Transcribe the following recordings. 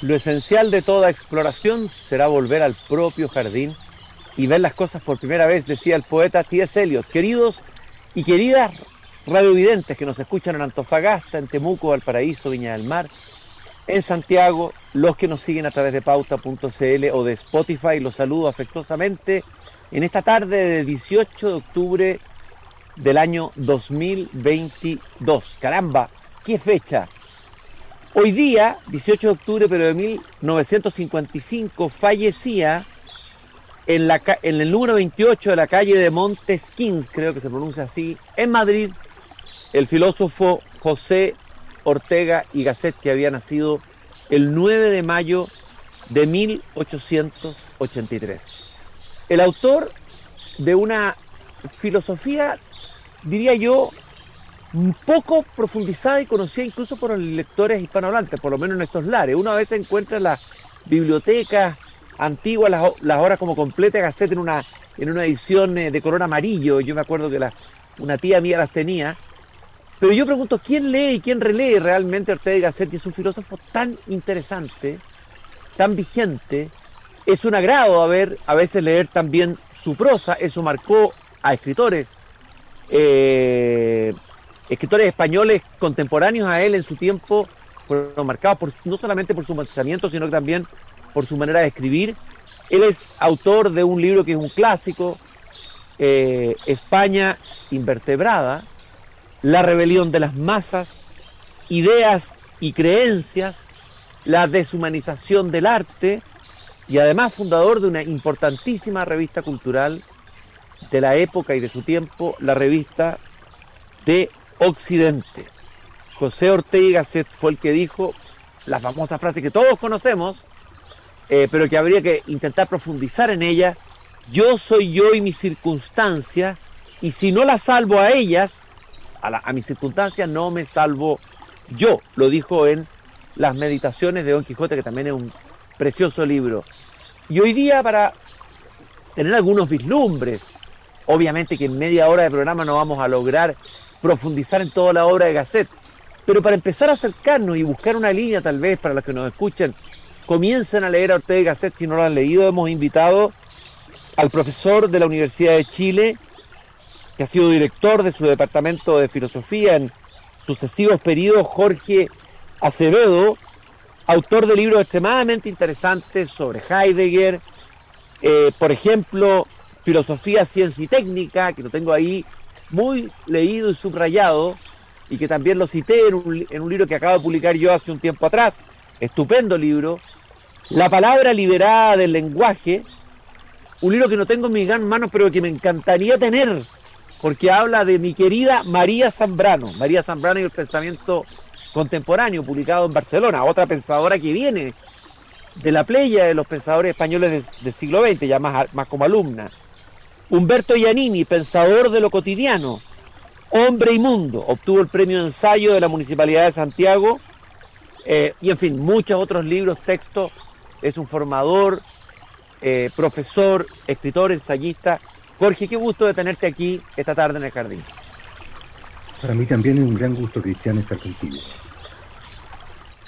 Lo esencial de toda exploración será volver al propio jardín y ver las cosas por primera vez, decía el poeta T.S. Eliot. Queridos y queridas radiovidentes que nos escuchan en Antofagasta, en Temuco, Valparaíso, Viña del Mar, en Santiago, los que nos siguen a través de pauta.cl o de Spotify, los saludo afectuosamente en esta tarde de 18 de octubre del año 2022. Caramba, qué fecha. Hoy día, 18 de octubre, de 1955, fallecía en, la, en el número 28 de la calle de Montesquins, creo que se pronuncia así, en Madrid, el filósofo José Ortega y Gasset, que había nacido el 9 de mayo de 1883. El autor de una filosofía, diría yo, poco profundizada y conocida incluso por los lectores hispanohablantes, por lo menos en estos lares. Uno a veces encuentra las bibliotecas antiguas, las, las horas como completa Gasset en una, en una edición eh, de color amarillo. Yo me acuerdo que una tía mía las tenía pero yo pregunto, ¿quién lee y quién relee realmente Ortega y Gasset? es un filósofo tan interesante, tan vigente. Es un agrado a, ver, a veces leer también su prosa. Eso marcó a escritores, eh, escritores españoles contemporáneos a él en su tiempo, fueron marcados no solamente por su pensamiento, sino también por su manera de escribir. Él es autor de un libro que es un clásico, eh, España invertebrada, la rebelión de las masas, ideas y creencias, la deshumanización del arte y además fundador de una importantísima revista cultural de la época y de su tiempo, la revista de Occidente. José Ortega fue el que dijo la famosa frase que todos conocemos, eh, pero que habría que intentar profundizar en ella. Yo soy yo y mis circunstancias, y si no las salvo a ellas, a, mis circunstancias no me salvo yo, lo dijo en las meditaciones de Don Quijote, que también es un precioso libro. Y hoy día para tener algunos vislumbres, obviamente que en media hora de programa no vamos a lograr profundizar en toda la obra de Gasset, pero para empezar a acercarnos y buscar una línea tal vez para los que nos escuchen, comiencen a leer a Ortega y Gasset si no lo han leído, hemos invitado al profesor de la Universidad de Chile, que ha sido director de su departamento de filosofía en sucesivos periodos, Jorge Acevedo, autor de libros extremadamente interesantes sobre Heidegger, eh, por ejemplo, Filosofía, Ciencia y Técnica, que lo tengo ahí muy leído y subrayado, y que también lo cité en un, en un libro que acabo de publicar yo hace un tiempo atrás, estupendo libro, La palabra liberada del lenguaje, un libro que no tengo en mis manos, pero que me encantaría tener, porque habla de mi querida María Zambrano, María Zambrano y el pensamiento contemporáneo, publicado en Barcelona, otra pensadora que viene de la playa de los pensadores españoles del, siglo XX, ya más, más como alumna. Humberto Giannini, pensador de lo cotidiano, hombre y mundo, obtuvo el premio de ensayo de la Municipalidad de Santiago, eh, y en fin, muchos otros libros, textos, es un formador, eh, profesor, escritor, ensayista, Jorge, qué gusto de tenerte aquí esta tarde en el jardín. Para mí también es un gran gusto, Cristian, estar contigo.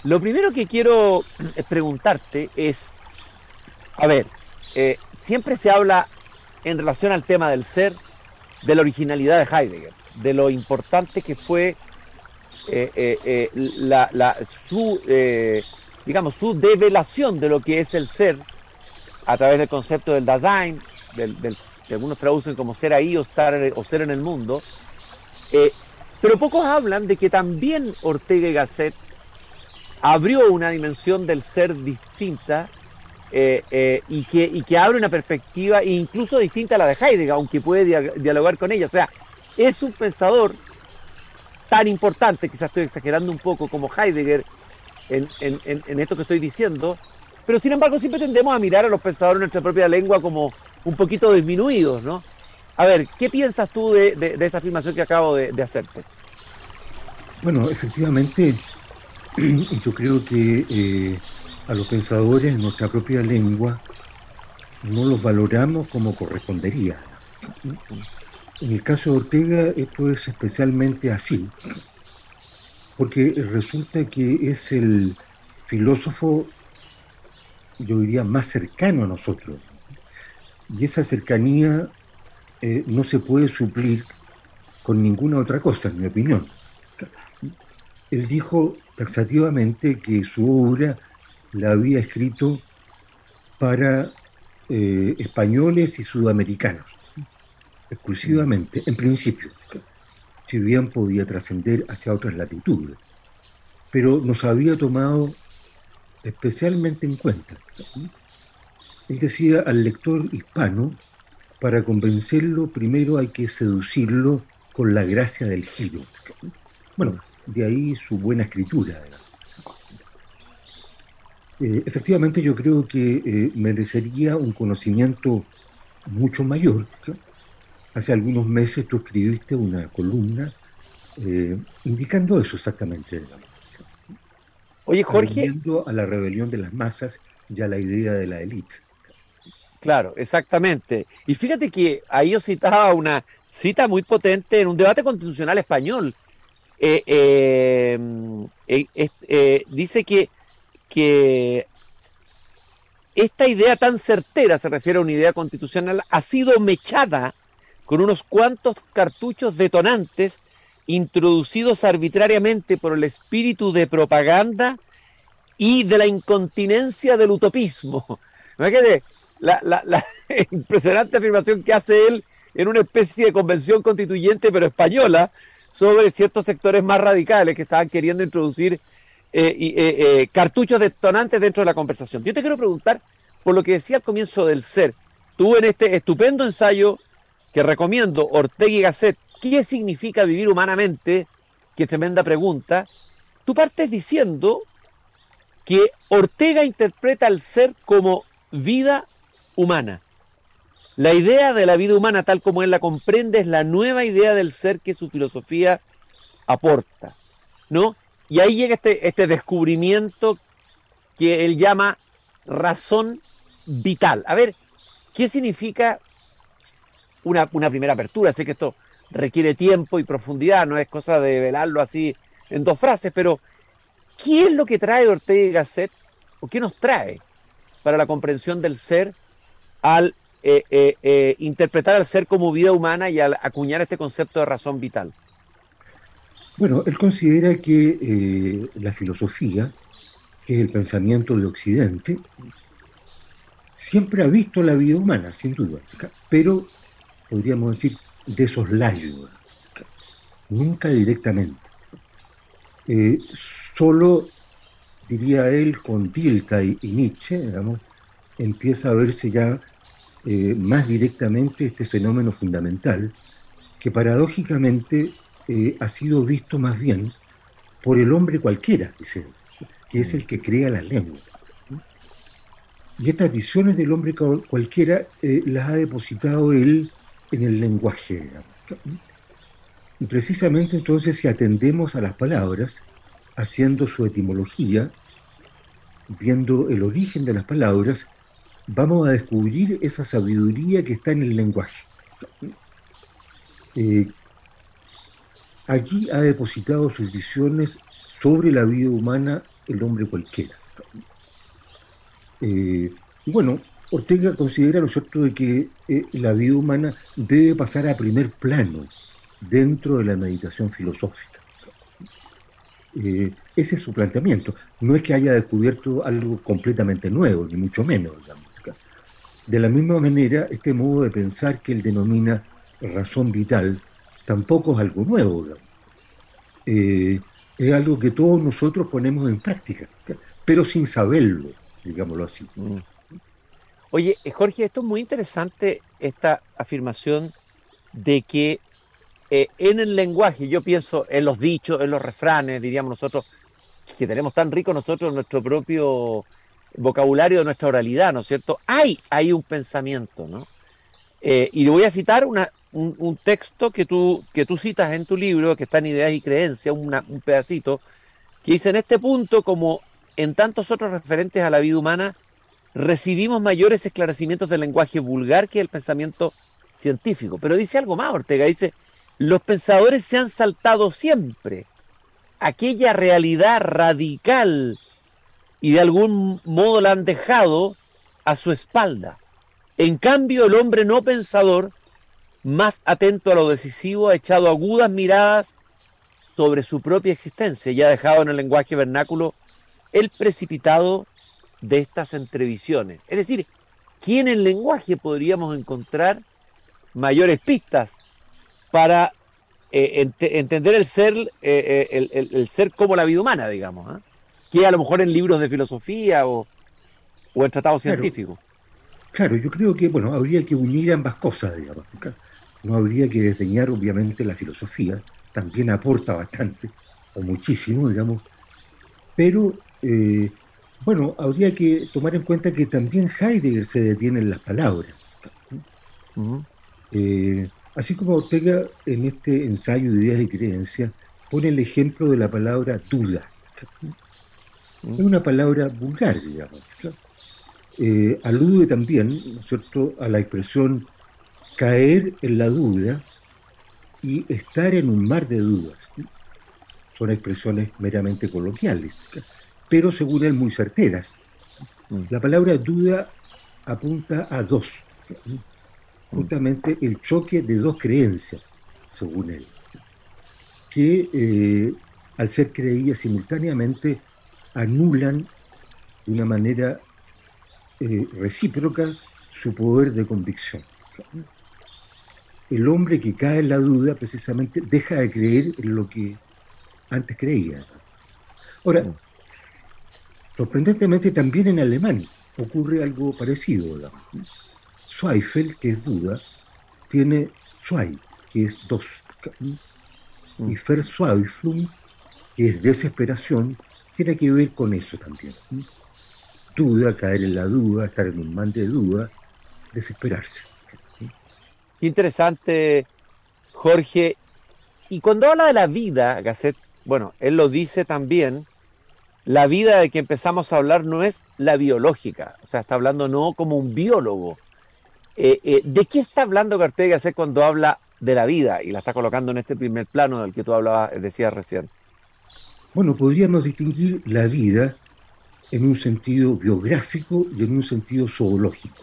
Lo primero que quiero eh, preguntarte es, a ver, eh, siempre se habla en relación al tema del ser, de la originalidad de Heidegger, de lo importante que fue eh, la, su, digamos, su develación de lo que es el ser a través del concepto del Dasein, del, del que algunos traducen como ser ahí o, estar, o ser en el mundo, eh, pero pocos hablan de que también Ortega y Gasset abrió una dimensión del ser distinta eh, eh, y, que, y que abre una perspectiva incluso distinta a la de Heidegger, aunque puede dialogar con ella. O sea, es un pensador tan importante, quizás estoy exagerando un poco, como Heidegger en, en esto que estoy diciendo, pero sin embargo siempre tendemos a mirar a los pensadores en nuestra propia lengua como un poquito disminuidos, ¿no? A ver, ¿qué piensas tú de, esa afirmación que acabo de, hacerte? Bueno, efectivamente, yo creo que eh, a los pensadores en nuestra propia lengua no los valoramos como correspondería. En el caso de Ortega esto es especialmente así, porque resulta que es el filósofo yo diría, más cercano a nosotros. Y esa cercanía eh, no se puede suplir con ninguna otra cosa, en mi opinión. Él dijo taxativamente que su obra la había escrito para eh, españoles y sudamericanos, exclusivamente, en principio, si bien podía trascender hacia otras latitudes, pero nos había tomado especialmente en cuenta. Él decía al lector hispano, para convencerlo primero hay que seducirlo con la gracia del giro. Bueno, de ahí su buena escritura. Eh, efectivamente yo creo que eh, merecería un conocimiento mucho mayor. Hace algunos meses tú escribiste una columna eh, indicando eso exactamente. Oye, Jorge. a la rebelión de las masas y a la idea de la élite. Claro, exactamente. Y fíjate que ahí yo citaba una cita muy potente en un debate constitucional español. Eh, eh, eh, dice que, que esta idea tan certera, se refiere a una idea constitucional, ha sido mechada con unos cuantos cartuchos detonantes introducidos arbitrariamente por el espíritu de propaganda y de la incontinencia del utopismo. Imagínate la, la, la impresionante afirmación que hace él en una especie de convención constituyente, pero española, sobre ciertos sectores más radicales que estaban queriendo introducir eh, eh, eh, cartuchos detonantes dentro de la conversación. Yo te quiero preguntar por lo que decía al comienzo del ser. Tú en este estupendo ensayo que recomiendo, Ortega y Gasset, ¿qué significa vivir humanamente? Qué tremenda pregunta. Tú partes diciendo que Ortega interpreta al ser como vida humana. La idea de la vida humana tal como él la comprende es la nueva idea del ser que su filosofía aporta, ¿no? Y ahí llega este, este descubrimiento que él llama razón vital. A ver, ¿qué significa una, una primera apertura? Sé que esto requiere tiempo y profundidad, no es cosa de velarlo así en dos frases, pero ¿qué es lo que trae Ortega y Gasset o qué nos trae para la comprensión del ser al eh, eh, eh, interpretar al ser como vida humana y al acuñar este concepto de razón vital? Bueno, él considera que la filosofía, que es el pensamiento de Occidente, siempre ha visto la vida humana, sin duda, pero podríamos decir de soslayo, nunca directamente. solo, diría él, con Tilta y, y Nietzsche, digamos, empieza a verse ya eh, más directamente este fenómeno fundamental, que paradójicamente eh, ha sido visto más bien por el hombre cualquiera, dice, que es el que crea la lengua. Y estas visiones del hombre cualquiera eh, las ha depositado él en el lenguaje. Y precisamente entonces si atendemos a las palabras, haciendo su etimología, viendo el origen de las palabras, vamos a descubrir esa sabiduría que está en el lenguaje. Eh, allí ha depositado sus visiones sobre la vida humana el hombre cualquiera. Eh, bueno, Ortega considera, lo cierto?, de que eh, la vida humana debe pasar a primer plano dentro de la meditación filosófica. ese es su planteamiento. No es que haya descubierto algo completamente nuevo, ni mucho menos, digamos. De la misma manera, este modo de pensar que él denomina razón vital tampoco es algo nuevo. Eh, es algo que todos nosotros ponemos en práctica, pero sin saberlo, digámoslo así. Mm. Oye, eh, Jorge, esto es muy interesante, esta afirmación de que eh, en el lenguaje, yo pienso en los dichos, en los refranes, diríamos nosotros, que tenemos tan rico nosotros nuestro propio vocabulario de nuestra oralidad, ¿no es cierto? Hay, hay un pensamiento, ¿no? Eh, y le voy a citar una, un, texto que tú, que tú citas en tu libro, que está en Ideas y Creencias, un pedacito, que dice, en este punto, como en tantos otros referentes a la vida humana, recibimos mayores esclarecimientos del lenguaje vulgar que el pensamiento científico. Pero dice algo más, Ortega, dice, los pensadores se han saltado siempre aquella realidad radical y de algún modo la han dejado a su espalda. En cambio, el hombre no pensador, más atento a lo decisivo, ha echado agudas miradas sobre su propia existencia y ha dejado en el lenguaje vernáculo el precipitado de estas entrevisiones. Es decir, ¿quién en el lenguaje podríamos encontrar mayores pistas para eh, entender el ser, eh, eh, el, ser como la vida humana, digamos, ¿ah? que a lo mejor en libros de filosofía o, en tratados científicos. Claro, yo creo que, bueno, habría que unir ambas cosas, digamos. No habría que desdeñar, obviamente, la filosofía, también aporta bastante, o muchísimo, digamos, pero, bueno, habría que tomar en cuenta que también Heidegger se detiene en las palabras. Así como Ortega en este ensayo de ideas y creencias pone el ejemplo de la palabra duda. Es una palabra vulgar, digamos. Eh, alude también, ¿no es cierto?, a la expresión caer en la duda y estar en un mar de dudas. Son expresiones meramente coloquiales, pero según él muy certeras. Mm. La palabra duda apunta a dos justamente el choque de dos creencias, según él, que eh, al ser creídas simultáneamente anulan de una manera eh, recíproca su poder de convicción. El hombre que cae en la duda precisamente deja de creer en lo que antes creía. Ahora, sorprendentemente también en Alemania ocurre algo parecido. Zweifel, que es duda, tiene Zwei, que es dos. Y Verzweiflung, que es desesperación, tiene que ver con eso también. Duda, caer en la duda, estar en un man de duda, desesperarse. Interesante, Jorge. Y cuando habla de la vida, Gasset, bueno, él lo dice también, la vida de que empezamos a hablar no es la biológica, o sea, está hablando no como un biólogo, eh, eh, ¿De qué está hablando Ortega cuando habla de la vida y la está colocando en este primer plano del que tú hablabas, decías recién? Bueno, podríamos distinguir la vida en un sentido biográfico y en un sentido zoológico.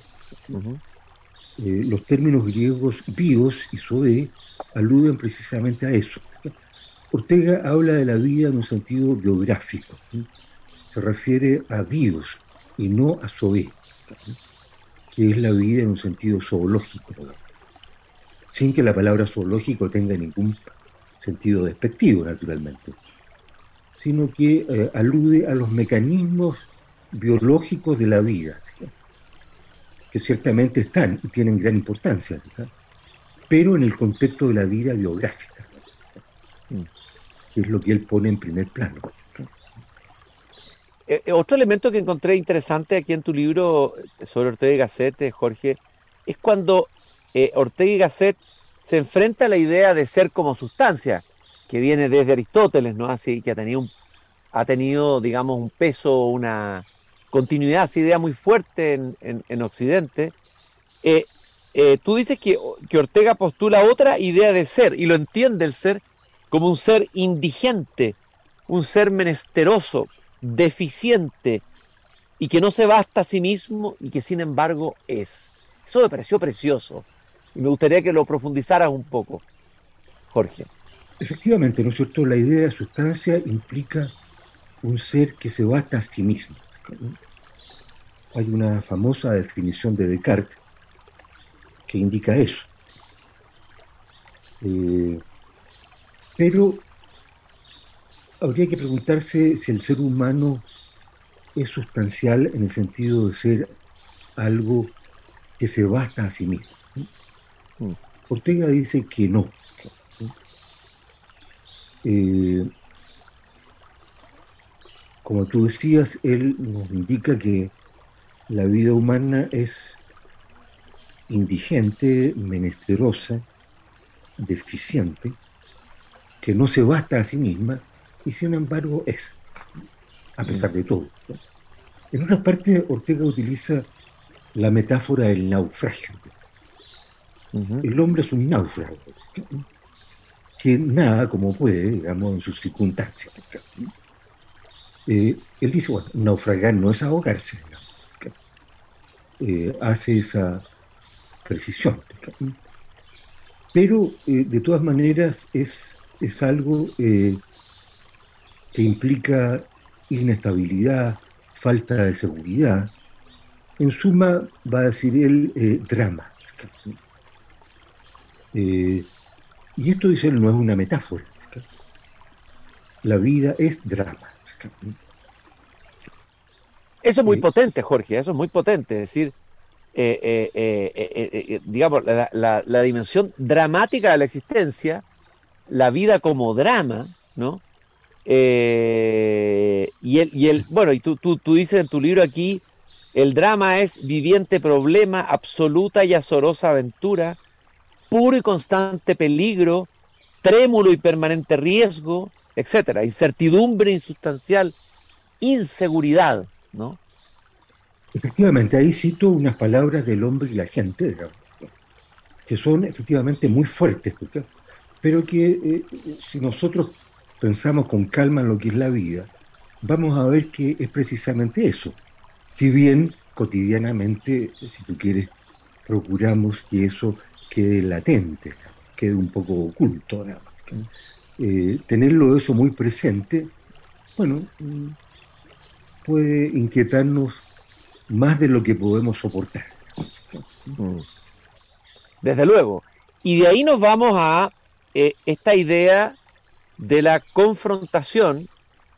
Eh, los términos griegos bios y zoe aluden precisamente a eso. Ortega habla de la vida en un sentido biográfico. Se refiere a bios y no a zoe que es la vida en un sentido zoológico, sin que la palabra zoológico tenga ningún sentido despectivo, naturalmente, sino que eh, alude a los mecanismos biológicos de la vida, que ciertamente están y tienen gran importancia, pero en el contexto de la vida biográfica, que es lo que él pone en primer plano. Eh, eh, otro elemento que encontré interesante aquí en tu libro eh, sobre Ortega y Gasset, Jorge, es cuando Ortega y Gasset se enfrenta a la idea de ser como sustancia, que viene desde Aristóteles, ¿no? Así que ha tenido, un, ha tenido digamos, un peso, una continuidad, esa idea muy fuerte en, Occidente. tú dices que, que Ortega postula otra idea de ser y lo entiende el ser como un ser indigente, un ser menesteroso, deficiente y que no se basta a sí mismo y que sin embargo es. Eso me pareció precioso y me gustaría que lo profundizaras un poco, Jorge. Efectivamente, ¿no es cierto? La idea de sustancia implica un ser que se basta a sí mismo. Hay una famosa definición de Descartes que indica eso. Eh, pero habría que preguntarse si el ser humano es sustancial en el sentido de ser algo que se basta a sí mismo. Mm. Ortega dice que no. Eh, como tú decías, él nos indica que la vida humana es indigente, menesterosa, deficiente, que no se basta a sí misma y sin embargo es, a pesar de todo. En otra parte, Ortega utiliza la metáfora del naufragio. El hombre es un náufrago que nada como puede, digamos, en sus circunstancias. Él dice, bueno, naufragar no es ahogarse. hace esa precisión. Pero de todas maneras es, es algo que implica inestabilidad, falta de seguridad. En suma, va a decir él, eh, drama. Eh, y esto, dice él, no es una metáfora. La vida es drama. Eso es muy potente, Jorge, eso es muy potente. Es decir, eh, digamos, la, dimensión dramática de la existencia, la vida como drama, ¿no? Eh, y, el, y el, bueno, y tú, tú, tú dices en tu libro aquí, el drama es viviente problema, absoluta y azorosa aventura, puro y constante peligro, trémulo y permanente riesgo, etcétera, incertidumbre insustancial, inseguridad, ¿no? Efectivamente, ahí cito unas palabras del hombre y la gente, que son efectivamente muy fuertes, pero que eh, si nosotros pensamos con calma en lo que es la vida, vamos a ver que es precisamente eso. Si bien cotidianamente, si tú quieres, procuramos que eso quede latente, quede un poco oculto. Eh, tenerlo eso muy presente, bueno, puede inquietarnos más de lo que podemos soportar. Mm. Desde luego. Y de ahí nos vamos a eh, esta idea de la confrontación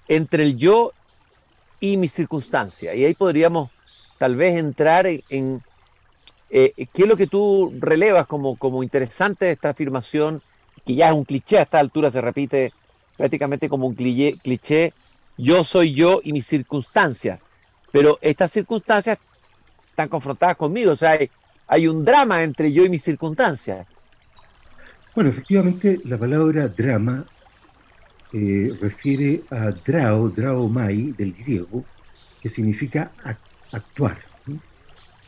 entre el yo y mi circunstancia. Y ahí podríamos tal vez entrar en, eh, qué es lo que tú relevas como, como interesante de esta afirmación, que ya es un cliché a esta altura, se repite prácticamente como un cliché, yo soy yo y mis circunstancias. Pero estas circunstancias están confrontadas conmigo, o sea, hay, hay un drama entre yo y mis circunstancias. Bueno, efectivamente, la palabra drama eh, refiere a drao, drao mai del griego, que significa actuar,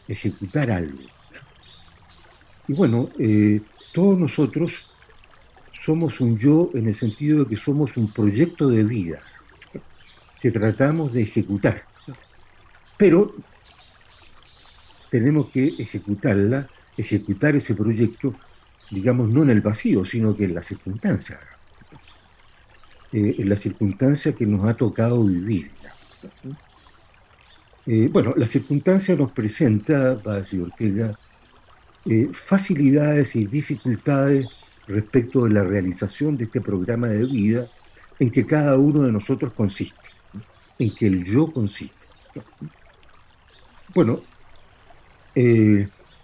ejecutar algo. Y bueno, eh, todos nosotros somos un yo en el sentido de que somos un proyecto de vida que tratamos de ejecutar. Pero tenemos que ejecutarla, ejecutar ese proyecto, digamos, no en el vacío, sino que en las circunstancias. Eh, en la circunstancia que nos ha tocado vivir. Eh, bueno, la circunstancia nos presenta, va a decir Ortega, eh, facilidades y dificultades respecto de la realización de este programa de vida en que cada uno de nosotros consiste, en que el yo consiste. Bueno,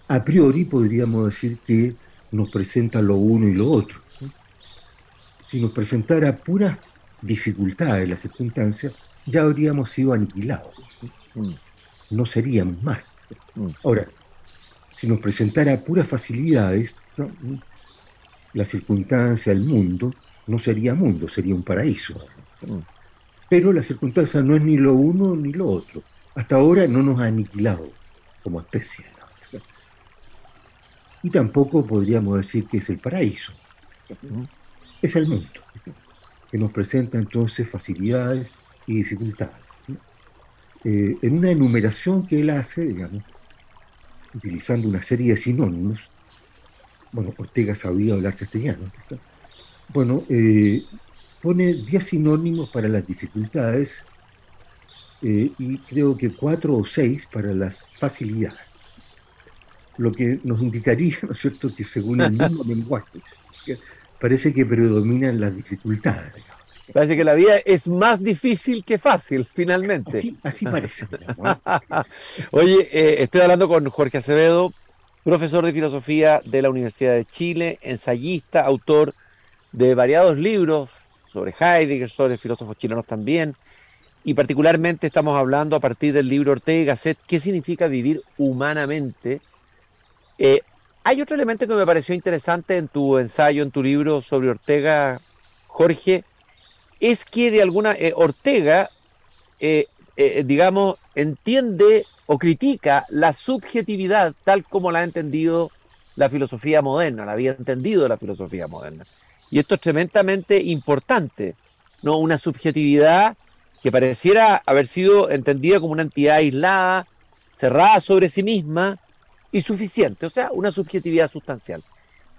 a priori podríamos decir que nos presenta lo uno y lo otro si nos presentara puras dificultades las circunstancias, ya habríamos sido aniquilados. No seríamos más. Mm. Ahora, si nos presentara puras facilidades, la circunstancia, el mundo, no sería mundo, sería un paraíso. Pero la circunstancia no es ni lo uno ni lo otro. Hasta ahora no nos ha aniquilado como especie. Y tampoco podríamos decir que es el paraíso es el mundo, que nos presenta entonces facilidades y dificultades. Eh, en una enumeración que él hace, digamos, utilizando una serie de sinónimos, bueno, Ortega sabía hablar castellano, bueno, eh, pone 10 sinónimos para las dificultades eh, y creo que cuatro o seis para las facilidades. Lo que nos indicaría, ¿no es cierto?, que según el mismo lenguaje, parece que predominan las dificultades. Parece que la vida es más difícil que fácil, finalmente. Así, parece. Oye, eh, estoy hablando con Jorge Acevedo, profesor de filosofía de la Universidad de Chile, ensayista, autor de variados libros sobre Heidegger, sobre filósofos chilenos también, y particularmente estamos hablando a partir del libro Ortega y Gasset, ¿qué significa vivir humanamente? Eh, hay otro elemento que me pareció interesante en tu ensayo, en tu libro sobre Ortega, Jorge, es que de alguna eh, Ortega, eh, digamos, entiende o critica la subjetividad tal como la ha entendido la filosofía moderna, la había entendido la filosofía moderna. Y esto es tremendamente importante, ¿no? Una subjetividad que pareciera haber sido entendida como una entidad aislada, cerrada sobre sí misma y suficiente, o sea, una subjetividad sustancial.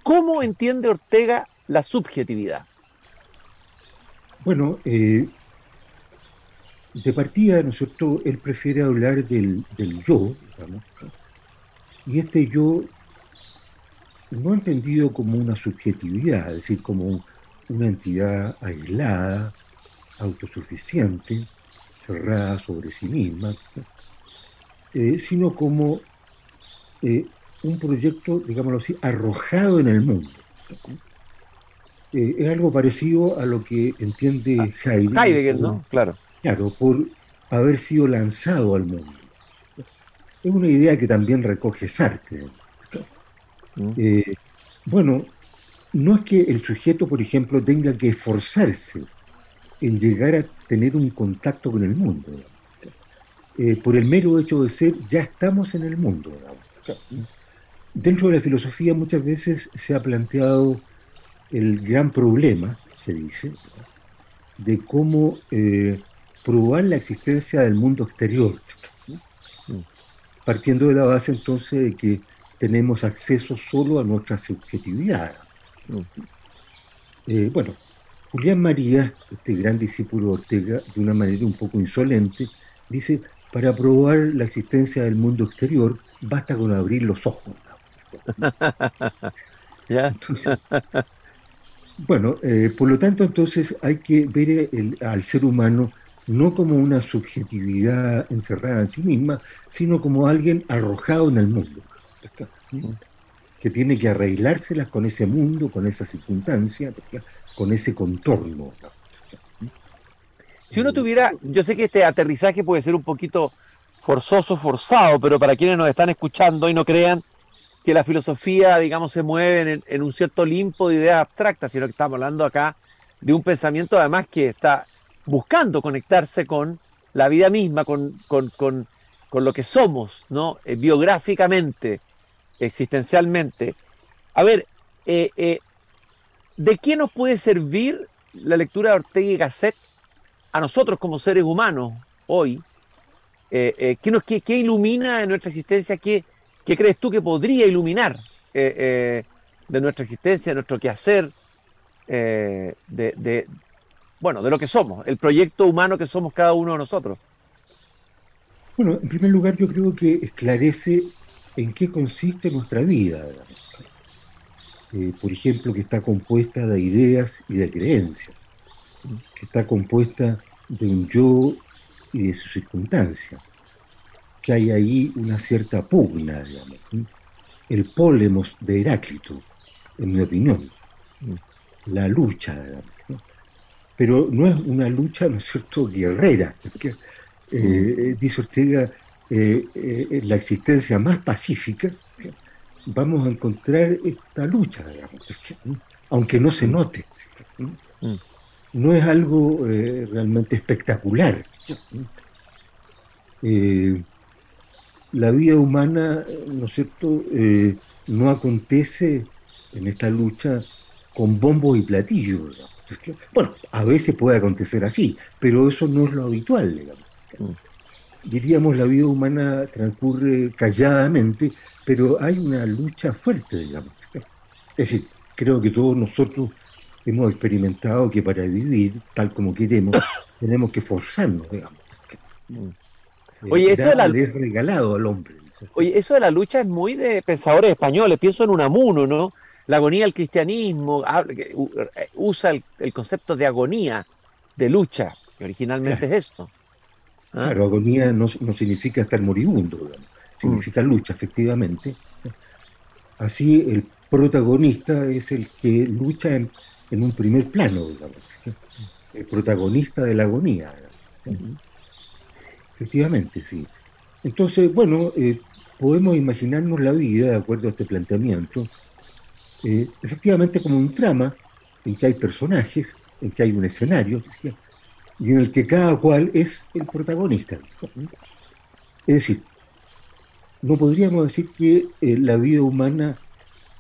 ¿Cómo entiende Ortega la subjetividad? Bueno, eh, de partida, ¿no es cierto?, él prefiere hablar del, yo, digamos, y este yo no entendido como una subjetividad, es decir, como una entidad aislada, autosuficiente, cerrada sobre sí misma, eh, sino como eh, un proyecto, digámoslo así, arrojado en el mundo. Eh, es algo parecido a lo que entiende ah, Heidegger. Heidegger, ¿no? Claro. Claro, por haber sido lanzado al mundo. Es una idea que también recoge Sartre. Mm. bueno, no es que el sujeto, por ejemplo, tenga que esforzarse en llegar a tener un contacto con el mundo. Eh, por el mero hecho de ser, ya estamos en el mundo. Dentro de la filosofía muchas veces se ha planteado el gran problema, se dice, de cómo eh, probar la existencia del mundo exterior, partiendo de la base entonces de que tenemos acceso solo a nuestra subjetividad. Eh, bueno, Julián María, este gran discípulo de Ortega, de una manera un poco insolente, dice, para probar la existencia del mundo exterior, basta con abrir los ojos. bueno, eh, por lo tanto, entonces hay que ver al ser humano no como una subjetividad encerrada en sí misma, sino como alguien arrojado en el mundo, que tiene que arreglárselas con ese mundo, con esa circunstancia, con ese contorno. Si uno tuviera, yo sé que este aterrizaje puede ser un poquito forzoso, forzado, pero para quienes nos están escuchando y no crean que la filosofía, digamos, se mueve en, un cierto limpo de ideas abstractas, sino que estamos hablando acá de un pensamiento además que está buscando conectarse con la vida misma, con, con, lo que somos, ¿no? Eh, biográficamente, existencialmente. A ver, eh, eh, ¿de qué nos puede servir la lectura de Ortega y Gasset a nosotros como seres humanos hoy? ¿qué, nos, qué, ilumina de nuestra existencia? ¿Qué, qué crees tú que podría iluminar de nuestra existencia, de nuestro quehacer, de, bueno, de lo que somos, el proyecto humano que somos cada uno de nosotros? Bueno, en primer lugar yo creo que esclarece en qué consiste nuestra vida. Eh, por ejemplo, que está compuesta de ideas y de creencias, que está compuesta de un yo y de su circunstancia, que hay ahí una cierta pugna, digamos, el pólemos de Heráclito, en mi opinión, la lucha, digamos, pero no es una lucha, ¿no es cierto?, guerrera, porque, eh, dice Ortega, eh, la existencia más pacífica vamos a encontrar esta lucha, aunque no se note. Mm. No es algo eh, realmente espectacular. Eh, la vida humana, ¿no es cierto?, eh, no acontece en esta lucha con bombos y platillos. Bueno, a veces puede acontecer así, pero eso no es lo habitual, digamos. Mm diríamos, la vida humana transcurre calladamente, pero hay una lucha fuerte, digamos. Es decir, creo que todos nosotros hemos experimentado que para vivir tal como queremos, tenemos que forzarnos, digamos. Mm. Oye, eso de la... regalado al hombre. Oye, eso de la lucha es muy de pensadores españoles. Pienso en Unamuno, ¿no? La agonía del cristianismo usa el, concepto de agonía, de lucha, que originalmente es esto. ¿Ah? Claro, agonía no, significa estar moribundo, significa lucha, efectivamente. Así el protagonista es el que lucha en, un primer plano, digamos, el protagonista de la agonía. Efectivamente, sí. Entonces, bueno, eh, podemos imaginarnos la vida, de acuerdo a este planteamiento, eh, efectivamente como un trama en que hay personajes, en que hay un escenario, y en el que cada cual es el protagonista. Es decir, no podríamos decir que eh, la vida humana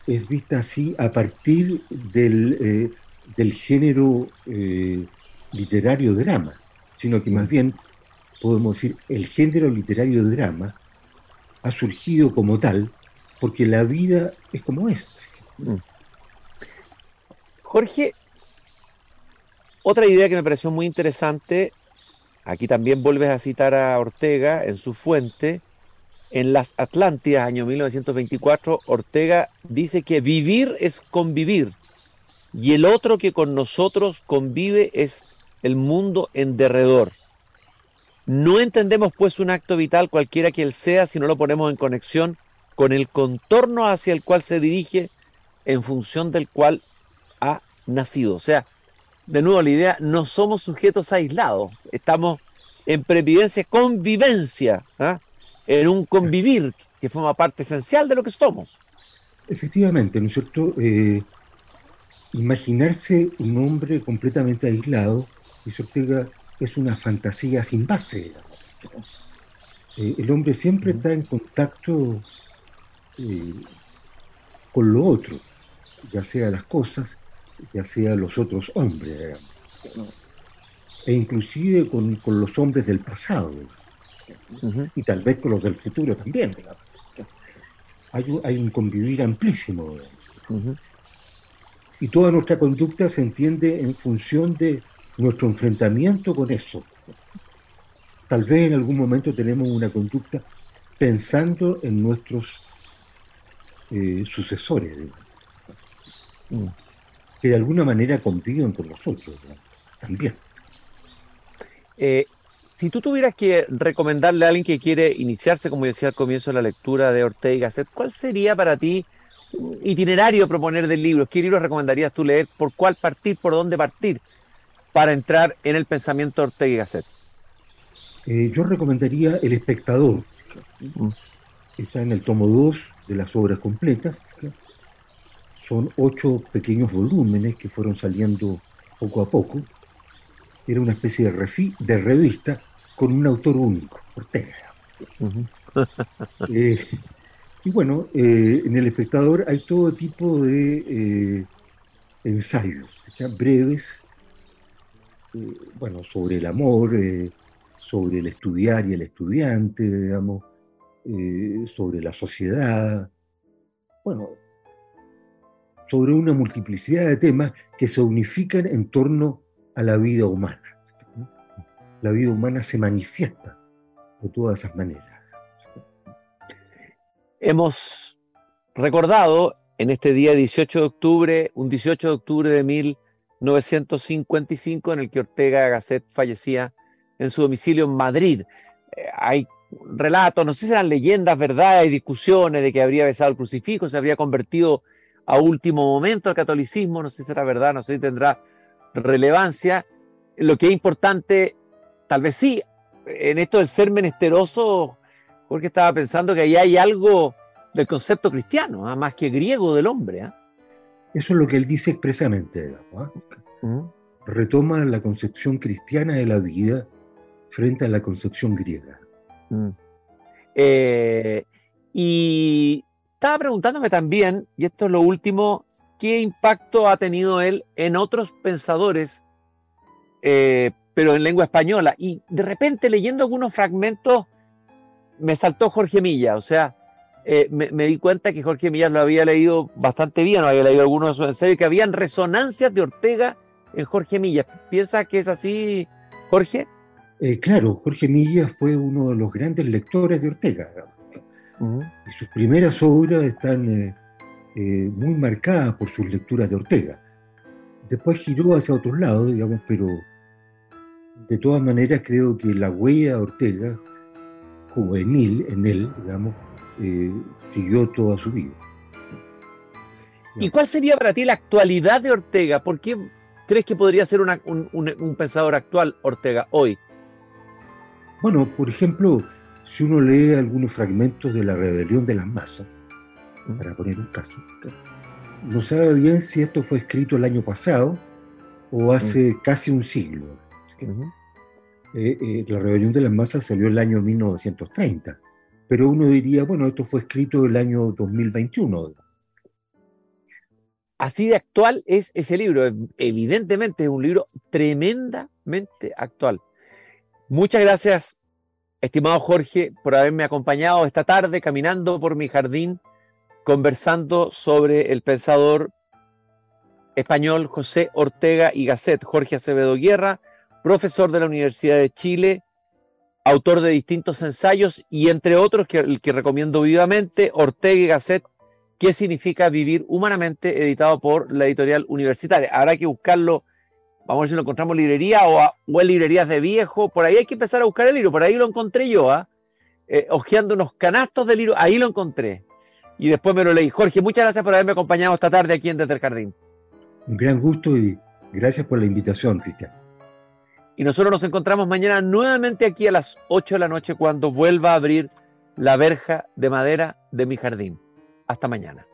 es vista así a partir del, eh, del género eh, literario drama, sino que más bien podemos decir el género literario drama ha surgido como tal porque la vida es como es. Jorge, otra idea que me pareció muy interesante, aquí también vuelves a citar a Ortega en su fuente, en las Atlántidas, año 1924, Ortega dice que vivir es convivir y el otro que con nosotros convive es el mundo en derredor. No entendemos pues un acto vital cualquiera que él sea si no lo ponemos en conexión con el contorno hacia el cual se dirige en función del cual ha nacido. O sea, de nuevo la idea, no somos sujetos aislados, estamos en previdencia, convivencia, ¿ah? en un convivir que forma parte esencial de lo que somos. Efectivamente, ¿no es cierto? Eh, imaginarse un hombre completamente aislado, dice Ortega, es una fantasía sin base. Eh, el hombre siempre está en contacto eh, con lo otro, ya sea las cosas, ya sea los otros hombres, e inclusive con, los hombres del pasado, y tal vez con los del futuro también. Hay, un, convivir amplísimo. Y toda nuestra conducta se entiende en función de nuestro enfrentamiento con eso. Tal vez en algún momento tenemos una conducta pensando en nuestros eh, sucesores, mm. Que de alguna manera conviven con nosotros también. Eh, si tú tuvieras que recomendarle a alguien que quiere iniciarse, como decía al comienzo de la lectura de Ortega y Gasset, ¿cuál sería para ti un itinerario a proponer del libro? ¿Qué libro recomendarías tú leer? ¿Por cuál partir? ¿Por dónde partir? Para entrar en el pensamiento de Ortega y Gasset. Eh, yo recomendaría El Espectador. Mm. Está en el tomo 2 de las obras completas. Son ocho pequeños volúmenes que fueron saliendo poco a poco. Era una especie de, de revista con un autor único, Ortega. Eh, y bueno, eh, en El Espectador hay todo tipo de eh, ensayos, breves, bueno, sobre el amor, sobre el estudiar y el estudiante, digamos, sobre la sociedad, bueno, sobre una multiplicidad de temas que se unifican en torno a la vida humana. La vida humana se manifiesta de todas esas maneras. Hemos recordado en este día 18 de octubre, un 18 de octubre de 1955, en el que Ortega Gasset fallecía en su domicilio en Madrid. Eh, hay relatos, no sé si eran leyendas, verdad, hay discusiones de que habría besado el crucifijo, se habría convertido a último momento al catolicismo, no sé si será verdad, no sé si tendrá relevancia. Lo que es importante, tal vez sí, en esto del ser menesteroso, Jorge estaba pensando que ahí hay algo del concepto cristiano, ¿ah? más que griego del hombre. ¿ah? Eso es lo que él dice expresamente, ¿ah? retoma la concepción cristiana de la vida frente a la concepción griega. Mm. Eh, y estaba preguntándome también, y esto es lo último, ¿qué impacto ha tenido él en otros pensadores, eh, pero en lengua española? Y de repente leyendo algunos fragmentos, me saltó Jorge Milla, o sea, eh, me, di cuenta que Jorge Milla lo había leído bastante bien, no había leído algunos de sus ensayos, que habían resonancias de Ortega en Jorge Milla. ¿Piensa que es así, Jorge? Eh, claro, Jorge Milla fue uno de los grandes lectores de Ortega. Y sus primeras obras están eh, eh, muy marcadas por sus lecturas de Ortega. Después giró hacia otros lados, digamos, pero de todas maneras creo que la huella de Ortega, juvenil en él, digamos, siguió toda su vida. ¿Y cuál sería para ti la actualidad de Ortega? ¿Por qué crees que podría ser un pensador actual Ortega hoy? Bueno, por ejemplo, si uno lee algunos fragmentos de la rebelión de las masas, para poner un caso, no sabe bien si esto fue escrito el año pasado o hace casi un siglo. Eh, eh, la rebelión de las masas salió el año 1930, pero uno diría, bueno, esto fue escrito el año 2021. Así de actual es ese libro, evidentemente es un libro tremendamente actual. Muchas gracias, estimado Jorge, por haberme acompañado esta tarde caminando por mi jardín, conversando sobre el pensador español José Ortega y Gasset, Jorge Acevedo Guerra, profesor de la Universidad de Chile, autor de distintos ensayos y entre otros que, el que recomiendo vivamente, Ortega y Gasset, ¿Qué significa vivir humanamente? editado por la editorial universitaria. Habrá que buscarlo, vamos a ver si lo encontramos en librería o, en librerías de viejo, por ahí hay que empezar a buscar el libro, por ahí lo encontré yo, ¿ah? ¿eh? ojeando unos canastos de libro, ahí lo encontré. Y después me lo leí. Jorge, muchas gracias por haberme acompañado esta tarde aquí en Desde el Jardín. Un gran gusto y gracias por la invitación, Cristian. Y nosotros nos encontramos mañana nuevamente aquí a las 8 de la noche cuando vuelva a abrir la verja de madera de mi jardín. Hasta mañana.